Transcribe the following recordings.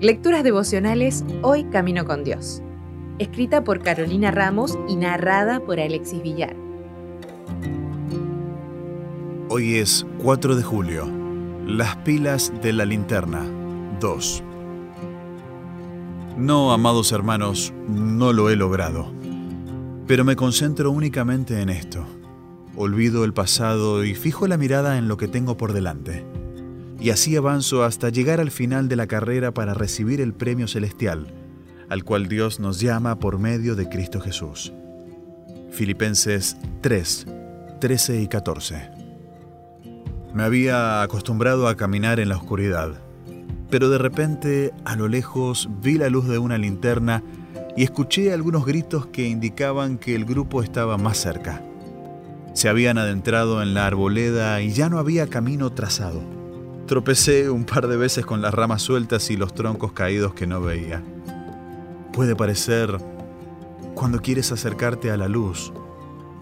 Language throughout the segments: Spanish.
Lecturas devocionales Hoy Camino con Dios. Escrita por Carolina Ramos y narrada por Alexis Villar. Hoy es 4 de julio. Las pilas de la linterna 2. No, amados hermanos, no lo he logrado. Pero me concentro únicamente en esto. Olvido el pasado y fijo la mirada en lo que tengo por delante y así avanzo hasta llegar al final de la carrera para recibir el premio celestial, al cual Dios nos llama por medio de Cristo Jesús. Filipenses 3, 13 y 14. Me había acostumbrado a caminar en la oscuridad, pero de repente a lo lejos vi la luz de una linterna y escuché algunos gritos que indicaban que el grupo estaba más cerca. Se habían adentrado en la arboleda y ya no había camino trazado. Tropecé un par de veces con las ramas sueltas y los troncos caídos que no veía. Puede parecer, cuando quieres acercarte a la luz,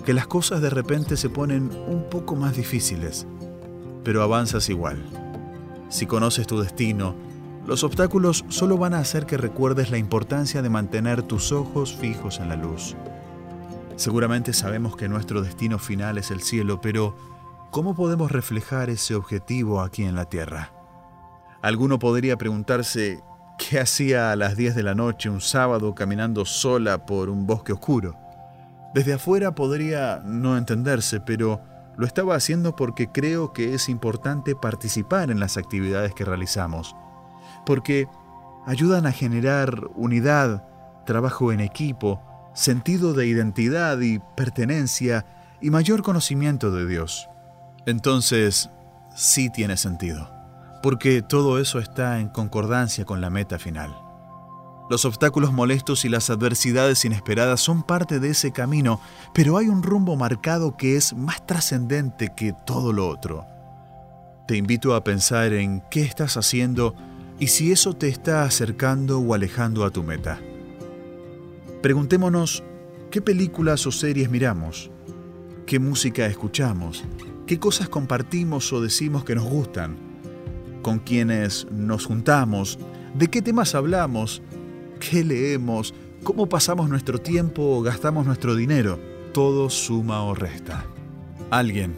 que las cosas de repente se ponen un poco más difíciles, pero avanzas igual. Si conoces tu destino, los obstáculos solo van a hacer que recuerdes la importancia de mantener tus ojos fijos en la luz. Seguramente sabemos que nuestro destino final es el cielo, pero ¿Cómo podemos reflejar ese objetivo aquí en la Tierra? Alguno podría preguntarse, ¿qué hacía a las 10 de la noche un sábado caminando sola por un bosque oscuro? Desde afuera podría no entenderse, pero lo estaba haciendo porque creo que es importante participar en las actividades que realizamos, porque ayudan a generar unidad, trabajo en equipo, sentido de identidad y pertenencia y mayor conocimiento de Dios entonces sí tiene sentido, porque todo eso está en concordancia con la meta final. Los obstáculos molestos y las adversidades inesperadas son parte de ese camino, pero hay un rumbo marcado que es más trascendente que todo lo otro. Te invito a pensar en qué estás haciendo y si eso te está acercando o alejando a tu meta. Preguntémonos qué películas o series miramos, qué música escuchamos, qué cosas compartimos o decimos que nos gustan, con quienes nos juntamos, de qué temas hablamos, qué leemos, cómo pasamos nuestro tiempo o gastamos nuestro dinero. Todo suma o resta. Alguien,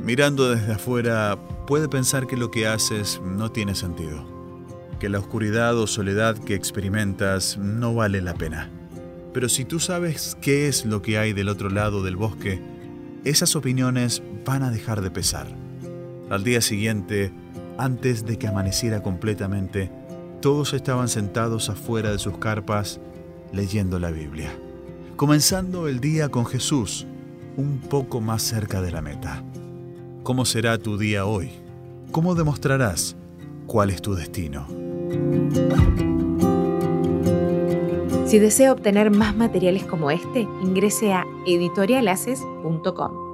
mirando desde afuera, puede pensar que lo que haces no tiene sentido, que la oscuridad o soledad que experimentas no vale la pena. Pero si tú sabes qué es lo que hay del otro lado del bosque, esas opiniones van a dejar de pesar. Al día siguiente, antes de que amaneciera completamente, todos estaban sentados afuera de sus carpas leyendo la Biblia, comenzando el día con Jesús, un poco más cerca de la meta. ¿Cómo será tu día hoy? ¿Cómo demostrarás cuál es tu destino? Si desea obtener más materiales como este, ingrese a editorialaces.com.